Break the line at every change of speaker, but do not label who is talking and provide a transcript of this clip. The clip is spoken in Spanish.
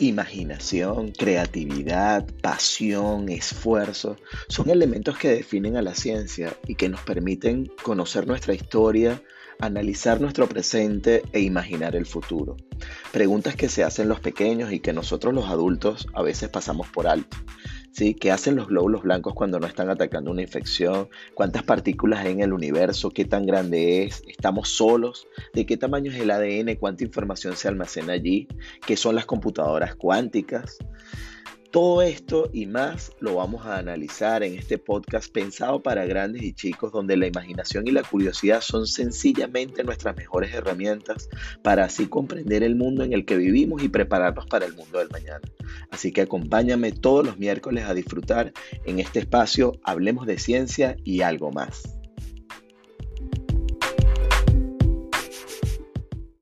Imaginación, creatividad, pasión, esfuerzo son elementos que definen a la ciencia y que nos permiten conocer nuestra historia, analizar nuestro presente e imaginar el futuro. Preguntas que se hacen los pequeños y que nosotros los adultos a veces pasamos por alto. ¿sí? ¿Qué hacen los glóbulos blancos cuando no están atacando una infección? ¿Cuántas partículas hay en el universo? ¿Qué tan grande es? ¿Estamos solos? ¿De qué tamaño es el ADN? ¿Cuánta información se almacena allí? ¿Qué son las computadoras cuánticas? Todo esto y más lo vamos a analizar en este podcast pensado para grandes y chicos, donde la imaginación y la curiosidad son sencillamente nuestras mejores herramientas para así comprender el mundo en el que vivimos y prepararnos para el mundo del mañana. Así que acompáñame todos los miércoles a disfrutar en este espacio Hablemos de Ciencia y algo más.